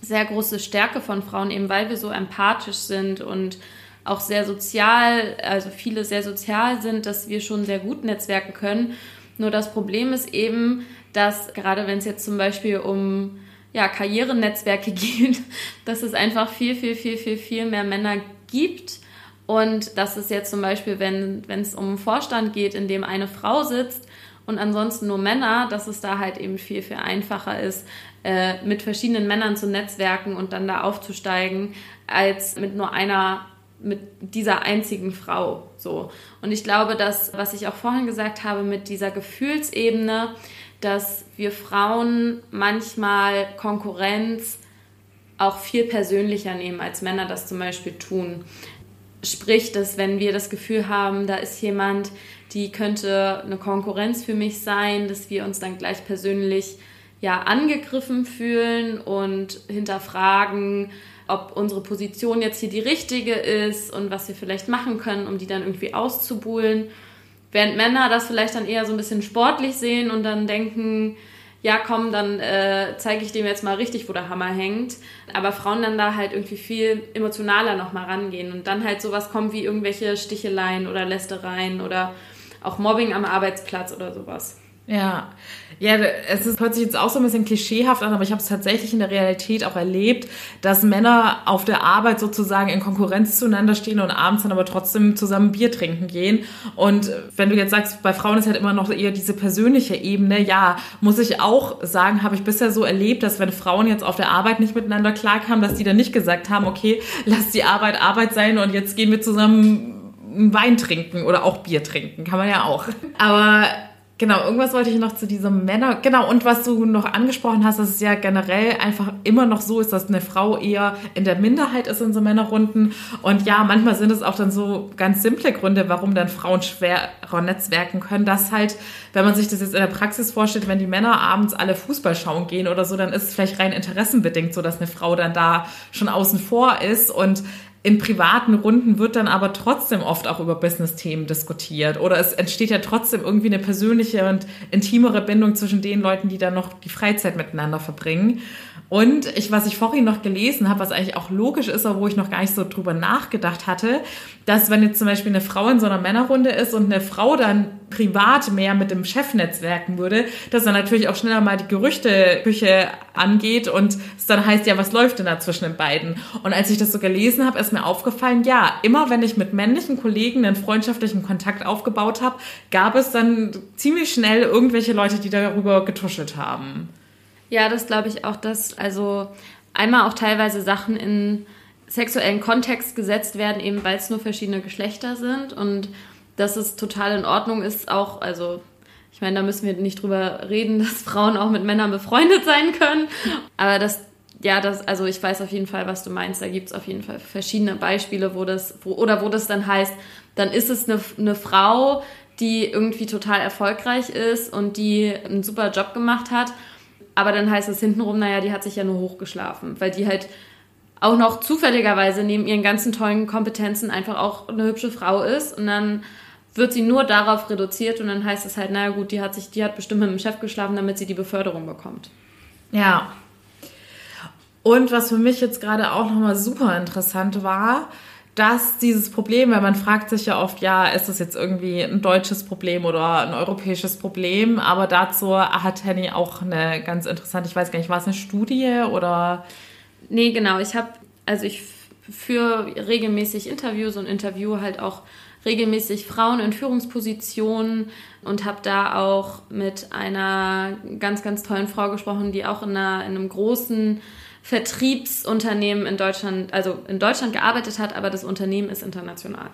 sehr große Stärke von Frauen, eben weil wir so empathisch sind und auch sehr sozial, also viele sehr sozial sind, dass wir schon sehr gut netzwerken können. Nur das Problem ist eben, dass gerade wenn es jetzt zum Beispiel um ja, Karrierenetzwerke (laughs) geht, dass es einfach viel, viel, viel, viel, viel mehr Männer gibt. Und dass es jetzt zum Beispiel, wenn es um einen Vorstand geht, in dem eine Frau sitzt, und ansonsten nur Männer, dass es da halt eben viel, viel einfacher ist, äh, mit verschiedenen Männern zu netzwerken und dann da aufzusteigen, als mit nur einer mit dieser einzigen Frau so. Und ich glaube, dass, was ich auch vorhin gesagt habe, mit dieser Gefühlsebene, dass wir Frauen manchmal Konkurrenz auch viel persönlicher nehmen, als Männer das zum Beispiel tun. Sprich, dass wenn wir das Gefühl haben, da ist jemand, die könnte eine Konkurrenz für mich sein, dass wir uns dann gleich persönlich ja angegriffen fühlen und hinterfragen, ob unsere Position jetzt hier die richtige ist und was wir vielleicht machen können, um die dann irgendwie auszubuhlen. Während Männer das vielleicht dann eher so ein bisschen sportlich sehen und dann denken, ja komm, dann äh, zeige ich dem jetzt mal richtig, wo der Hammer hängt. Aber Frauen dann da halt irgendwie viel emotionaler nochmal rangehen und dann halt sowas kommt wie irgendwelche Sticheleien oder Lästereien oder auch Mobbing am Arbeitsplatz oder sowas. Ja, ja, es ist, hört sich jetzt auch so ein bisschen klischeehaft an, aber ich habe es tatsächlich in der Realität auch erlebt, dass Männer auf der Arbeit sozusagen in Konkurrenz zueinander stehen und abends dann aber trotzdem zusammen Bier trinken gehen. Und wenn du jetzt sagst, bei Frauen ist halt immer noch eher diese persönliche Ebene, ja, muss ich auch sagen, habe ich bisher so erlebt, dass wenn Frauen jetzt auf der Arbeit nicht miteinander klarkamen, dass die dann nicht gesagt haben, okay, lass die Arbeit Arbeit sein und jetzt gehen wir zusammen Wein trinken oder auch Bier trinken, kann man ja auch. (laughs) Aber Genau, irgendwas wollte ich noch zu diesem Männer. Genau, und was du noch angesprochen hast, dass es ja generell einfach immer noch so ist, dass eine Frau eher in der Minderheit ist in so Männerrunden. Und ja, manchmal sind es auch dann so ganz simple Gründe, warum dann Frauen schwerer netzwerken können. Dass halt, wenn man sich das jetzt in der Praxis vorstellt, wenn die Männer abends alle Fußball schauen gehen oder so, dann ist es vielleicht rein interessenbedingt so, dass eine Frau dann da schon außen vor ist und in privaten Runden wird dann aber trotzdem oft auch über Business-Themen diskutiert. Oder es entsteht ja trotzdem irgendwie eine persönliche und intimere Bindung zwischen den Leuten, die dann noch die Freizeit miteinander verbringen. Und ich, was ich vorhin noch gelesen habe, was eigentlich auch logisch ist, aber wo ich noch gar nicht so drüber nachgedacht hatte, dass wenn jetzt zum Beispiel eine Frau in so einer Männerrunde ist und eine Frau dann privat mehr mit dem Chef netzwerken würde, dass dann natürlich auch schneller mal die Gerüchteküche angeht und es dann heißt, ja, was läuft denn da zwischen den beiden? Und als ich das so gelesen habe, ist mir aufgefallen, ja, immer wenn ich mit männlichen Kollegen einen freundschaftlichen Kontakt aufgebaut habe, gab es dann ziemlich schnell irgendwelche Leute, die darüber getuschelt haben. Ja, das glaube ich auch, dass also einmal auch teilweise Sachen in sexuellen Kontext gesetzt werden, eben weil es nur verschiedene Geschlechter sind und dass es total in Ordnung ist, auch, also ich meine, da müssen wir nicht drüber reden, (laughs) dass Frauen auch mit Männern befreundet sein können, aber das ja, das, also ich weiß auf jeden Fall, was du meinst. Da gibt es auf jeden Fall verschiedene Beispiele, wo das, wo, oder wo das dann heißt, dann ist es eine, eine Frau, die irgendwie total erfolgreich ist und die einen super Job gemacht hat aber dann heißt es hintenrum, naja, die hat sich ja nur hochgeschlafen, weil die halt auch noch zufälligerweise neben ihren ganzen tollen Kompetenzen einfach auch eine hübsche Frau ist und dann wird sie nur darauf reduziert und dann heißt es halt, naja gut, die hat sich, die hat bestimmt mit dem Chef geschlafen, damit sie die Beförderung bekommt. Ja. Und was für mich jetzt gerade auch nochmal super interessant war, dass dieses Problem, weil man fragt sich ja oft, ja, ist das jetzt irgendwie ein deutsches Problem oder ein europäisches Problem? Aber dazu hat Henny auch eine ganz interessante, ich weiß gar nicht, war es eine Studie oder? Nee, genau. Ich habe, also ich führe regelmäßig Interviews und interviewe halt auch regelmäßig Frauen in Führungspositionen und habe da auch mit einer ganz, ganz tollen Frau gesprochen, die auch in, einer, in einem großen Vertriebsunternehmen in Deutschland, also in Deutschland gearbeitet hat, aber das Unternehmen ist international.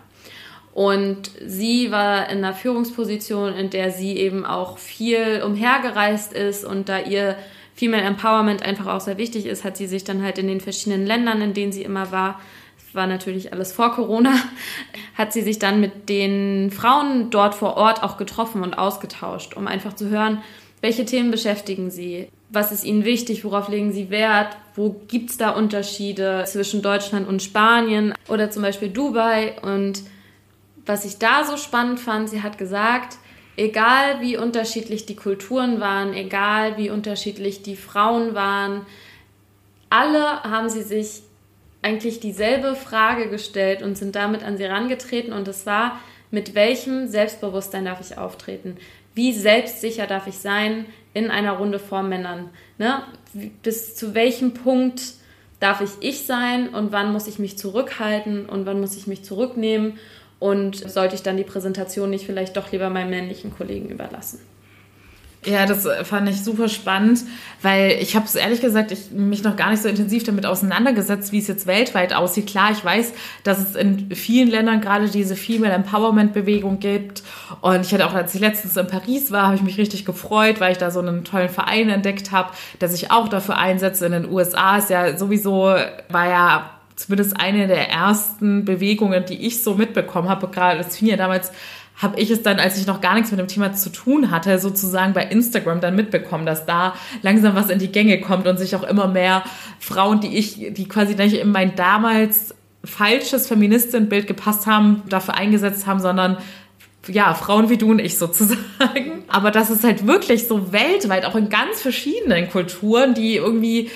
Und sie war in einer Führungsposition, in der sie eben auch viel umhergereist ist und da ihr Female Empowerment einfach auch sehr wichtig ist, hat sie sich dann halt in den verschiedenen Ländern, in denen sie immer war, war natürlich alles vor Corona, hat sie sich dann mit den Frauen dort vor Ort auch getroffen und ausgetauscht, um einfach zu hören, welche Themen beschäftigen sie, was ist ihnen wichtig, worauf legen sie Wert, wo gibt es da Unterschiede zwischen Deutschland und Spanien oder zum Beispiel Dubai. Und was ich da so spannend fand, sie hat gesagt, egal wie unterschiedlich die Kulturen waren, egal wie unterschiedlich die Frauen waren, alle haben sie sich eigentlich dieselbe Frage gestellt und sind damit an sie herangetreten und es war, mit welchem Selbstbewusstsein darf ich auftreten? Wie selbstsicher darf ich sein in einer Runde vor Männern? Ne? Bis zu welchem Punkt darf ich ich sein und wann muss ich mich zurückhalten und wann muss ich mich zurücknehmen und sollte ich dann die Präsentation nicht vielleicht doch lieber meinem männlichen Kollegen überlassen? Ja, das fand ich super spannend, weil ich habe es ehrlich gesagt, ich mich noch gar nicht so intensiv damit auseinandergesetzt, wie es jetzt weltweit aussieht. Klar, ich weiß, dass es in vielen Ländern gerade diese Female Empowerment Bewegung gibt und ich hatte auch, als ich letztens in Paris war, habe ich mich richtig gefreut, weil ich da so einen tollen Verein entdeckt habe, der sich auch dafür einsetzt. In den USA ist ja sowieso war ja zumindest eine der ersten Bewegungen, die ich so mitbekommen habe. Gerade das fing ja damals habe ich es dann, als ich noch gar nichts mit dem Thema zu tun hatte, sozusagen bei Instagram dann mitbekommen, dass da langsam was in die Gänge kommt und sich auch immer mehr Frauen, die ich, die quasi nicht in mein damals falsches Feministinnenbild gepasst haben, dafür eingesetzt haben, sondern ja, Frauen wie du und ich (laughs) sozusagen. Aber das ist halt wirklich so weltweit, auch in ganz verschiedenen Kulturen, die irgendwie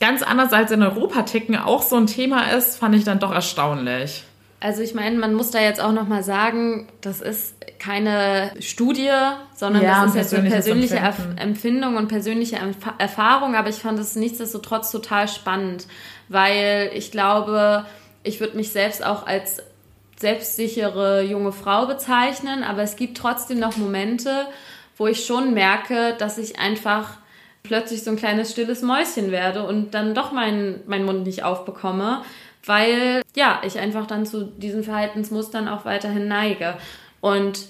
ganz anders als in Europa ticken, auch so ein Thema ist, fand ich dann doch erstaunlich. Also ich meine, man muss da jetzt auch noch mal sagen, das ist keine Studie, sondern ja, das ist jetzt eine persönliche Empfindung und persönliche Erfahrung. Aber ich fand es nichtsdestotrotz total spannend, weil ich glaube, ich würde mich selbst auch als selbstsichere junge Frau bezeichnen, aber es gibt trotzdem noch Momente, wo ich schon merke, dass ich einfach plötzlich so ein kleines stilles Mäuschen werde und dann doch meinen mein Mund nicht aufbekomme, weil ja, ich einfach dann zu diesen Verhaltensmustern auch weiterhin neige. Und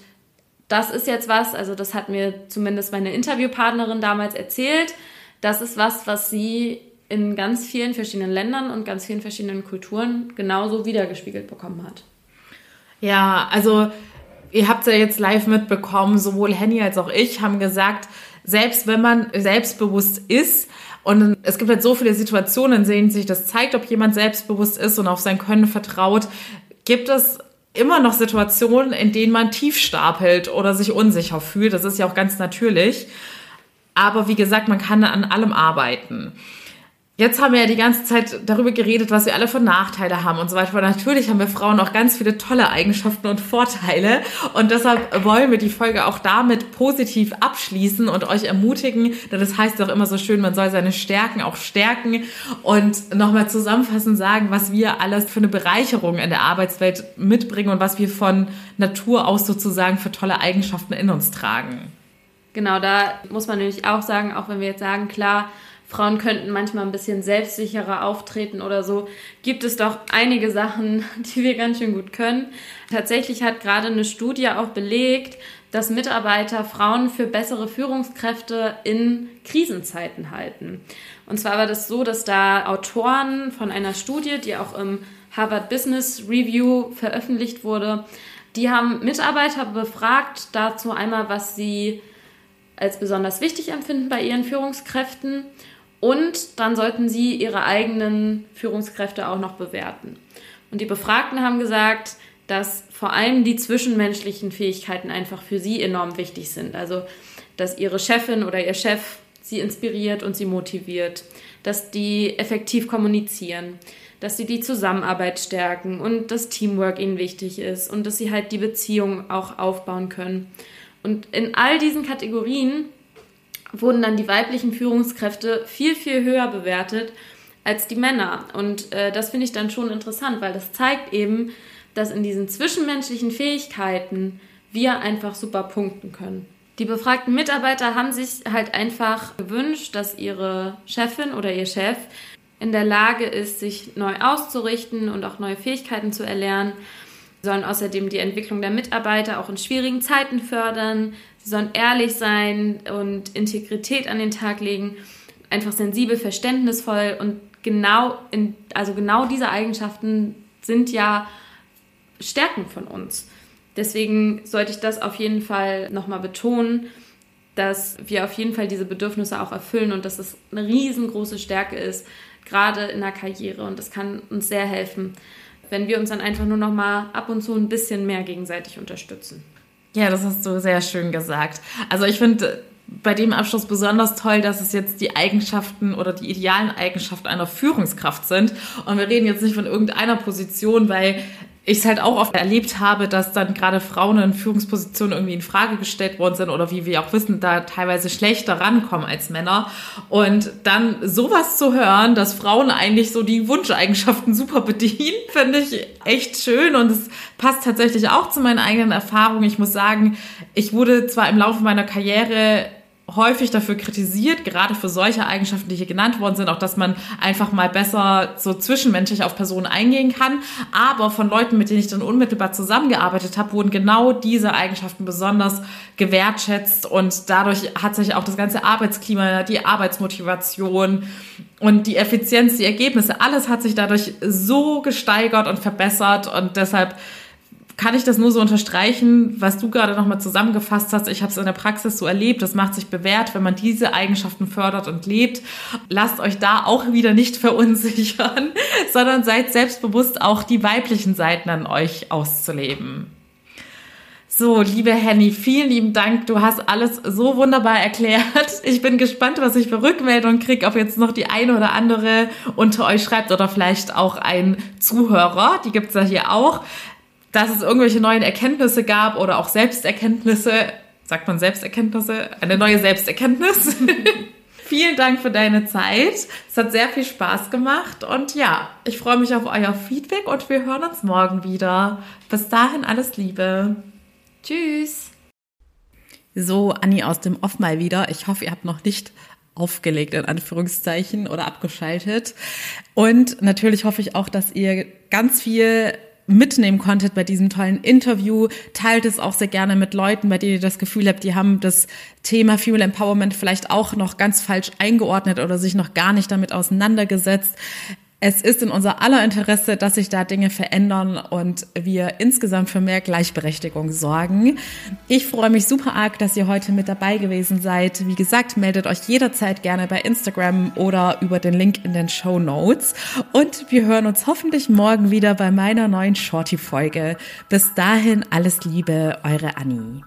das ist jetzt was, also das hat mir zumindest meine Interviewpartnerin damals erzählt, das ist was, was sie in ganz vielen verschiedenen Ländern und ganz vielen verschiedenen Kulturen genauso wiedergespiegelt bekommen hat. Ja, also ihr habt ja jetzt live mitbekommen, sowohl Henny als auch ich haben gesagt, selbst wenn man selbstbewusst ist, und es gibt halt so viele Situationen, in denen sich das zeigt, ob jemand selbstbewusst ist und auf sein Können vertraut, gibt es immer noch Situationen, in denen man tief stapelt oder sich unsicher fühlt. Das ist ja auch ganz natürlich. Aber wie gesagt, man kann an allem arbeiten. Jetzt haben wir ja die ganze Zeit darüber geredet, was wir alle für Nachteile haben und so weiter. Aber natürlich haben wir Frauen auch ganz viele tolle Eigenschaften und Vorteile. Und deshalb wollen wir die Folge auch damit positiv abschließen und euch ermutigen. Denn das heißt doch immer so schön, man soll seine Stärken auch stärken und nochmal zusammenfassend sagen, was wir alles für eine Bereicherung in der Arbeitswelt mitbringen und was wir von Natur aus sozusagen für tolle Eigenschaften in uns tragen. Genau, da muss man nämlich auch sagen, auch wenn wir jetzt sagen, klar, Frauen könnten manchmal ein bisschen selbstsicherer auftreten oder so, gibt es doch einige Sachen, (laughs) die wir ganz schön gut können. Tatsächlich hat gerade eine Studie auch belegt, dass Mitarbeiter Frauen für bessere Führungskräfte in Krisenzeiten halten. Und zwar war das so, dass da Autoren von einer Studie, die auch im Harvard Business Review veröffentlicht wurde, die haben Mitarbeiter befragt dazu einmal, was sie als besonders wichtig empfinden bei ihren Führungskräften und dann sollten sie ihre eigenen Führungskräfte auch noch bewerten. Und die Befragten haben gesagt, dass vor allem die zwischenmenschlichen Fähigkeiten einfach für sie enorm wichtig sind. Also, dass ihre Chefin oder ihr Chef sie inspiriert und sie motiviert, dass die effektiv kommunizieren, dass sie die Zusammenarbeit stärken und das Teamwork ihnen wichtig ist und dass sie halt die Beziehung auch aufbauen können. Und in all diesen Kategorien wurden dann die weiblichen Führungskräfte viel, viel höher bewertet als die Männer. Und äh, das finde ich dann schon interessant, weil das zeigt eben, dass in diesen zwischenmenschlichen Fähigkeiten wir einfach super punkten können. Die befragten Mitarbeiter haben sich halt einfach gewünscht, dass ihre Chefin oder ihr Chef in der Lage ist, sich neu auszurichten und auch neue Fähigkeiten zu erlernen. Sie sollen außerdem die Entwicklung der Mitarbeiter auch in schwierigen Zeiten fördern. Sie sollen ehrlich sein und Integrität an den Tag legen, einfach sensibel, verständnisvoll und genau in, also genau diese Eigenschaften sind ja Stärken von uns. Deswegen sollte ich das auf jeden Fall nochmal betonen, dass wir auf jeden Fall diese Bedürfnisse auch erfüllen und dass es eine riesengroße Stärke ist, gerade in der Karriere. Und das kann uns sehr helfen, wenn wir uns dann einfach nur nochmal ab und zu ein bisschen mehr gegenseitig unterstützen. Ja, das hast du sehr schön gesagt. Also ich finde bei dem Abschluss besonders toll, dass es jetzt die Eigenschaften oder die idealen Eigenschaften einer Führungskraft sind. Und wir reden jetzt nicht von irgendeiner Position, weil ich es halt auch oft erlebt habe, dass dann gerade Frauen in Führungspositionen irgendwie in Frage gestellt worden sind oder wie wir auch wissen, da teilweise schlechter rankommen als Männer. Und dann sowas zu hören, dass Frauen eigentlich so die Wunscheigenschaften super bedienen, (laughs) finde ich echt schön und es passt tatsächlich auch zu meinen eigenen Erfahrungen. Ich muss sagen, ich wurde zwar im Laufe meiner Karriere häufig dafür kritisiert, gerade für solche Eigenschaften, die hier genannt worden sind, auch dass man einfach mal besser so zwischenmenschlich auf Personen eingehen kann. Aber von Leuten, mit denen ich dann unmittelbar zusammengearbeitet habe, wurden genau diese Eigenschaften besonders gewertschätzt und dadurch hat sich auch das ganze Arbeitsklima, die Arbeitsmotivation und die Effizienz, die Ergebnisse, alles hat sich dadurch so gesteigert und verbessert und deshalb kann ich das nur so unterstreichen, was du gerade nochmal zusammengefasst hast. Ich habe es in der Praxis so erlebt. Das macht sich bewährt, wenn man diese Eigenschaften fördert und lebt. Lasst euch da auch wieder nicht (laughs) verunsichern, sondern seid selbstbewusst, auch die weiblichen Seiten an euch auszuleben. So, liebe Henny, vielen lieben Dank. Du hast alles so wunderbar erklärt. Ich bin gespannt, was ich für Rückmeldungen kriege, ob jetzt noch die eine oder andere unter euch schreibt oder vielleicht auch ein Zuhörer. Die gibt's ja hier auch dass es irgendwelche neuen Erkenntnisse gab oder auch Selbsterkenntnisse. Sagt man Selbsterkenntnisse? Eine neue Selbsterkenntnis. (laughs) Vielen Dank für deine Zeit. Es hat sehr viel Spaß gemacht und ja, ich freue mich auf euer Feedback und wir hören uns morgen wieder. Bis dahin alles Liebe. Tschüss. So, Anni aus dem Off mal wieder. Ich hoffe, ihr habt noch nicht aufgelegt, in Anführungszeichen, oder abgeschaltet. Und natürlich hoffe ich auch, dass ihr ganz viel mitnehmen konntet bei diesem tollen Interview. Teilt es auch sehr gerne mit Leuten, bei denen ihr das Gefühl habt, die haben das Thema Female Empowerment vielleicht auch noch ganz falsch eingeordnet oder sich noch gar nicht damit auseinandergesetzt. Es ist in unser aller Interesse, dass sich da Dinge verändern und wir insgesamt für mehr Gleichberechtigung sorgen. Ich freue mich super arg, dass ihr heute mit dabei gewesen seid. Wie gesagt, meldet euch jederzeit gerne bei Instagram oder über den Link in den Show Notes. Und wir hören uns hoffentlich morgen wieder bei meiner neuen Shorty-Folge. Bis dahin alles Liebe, eure Annie.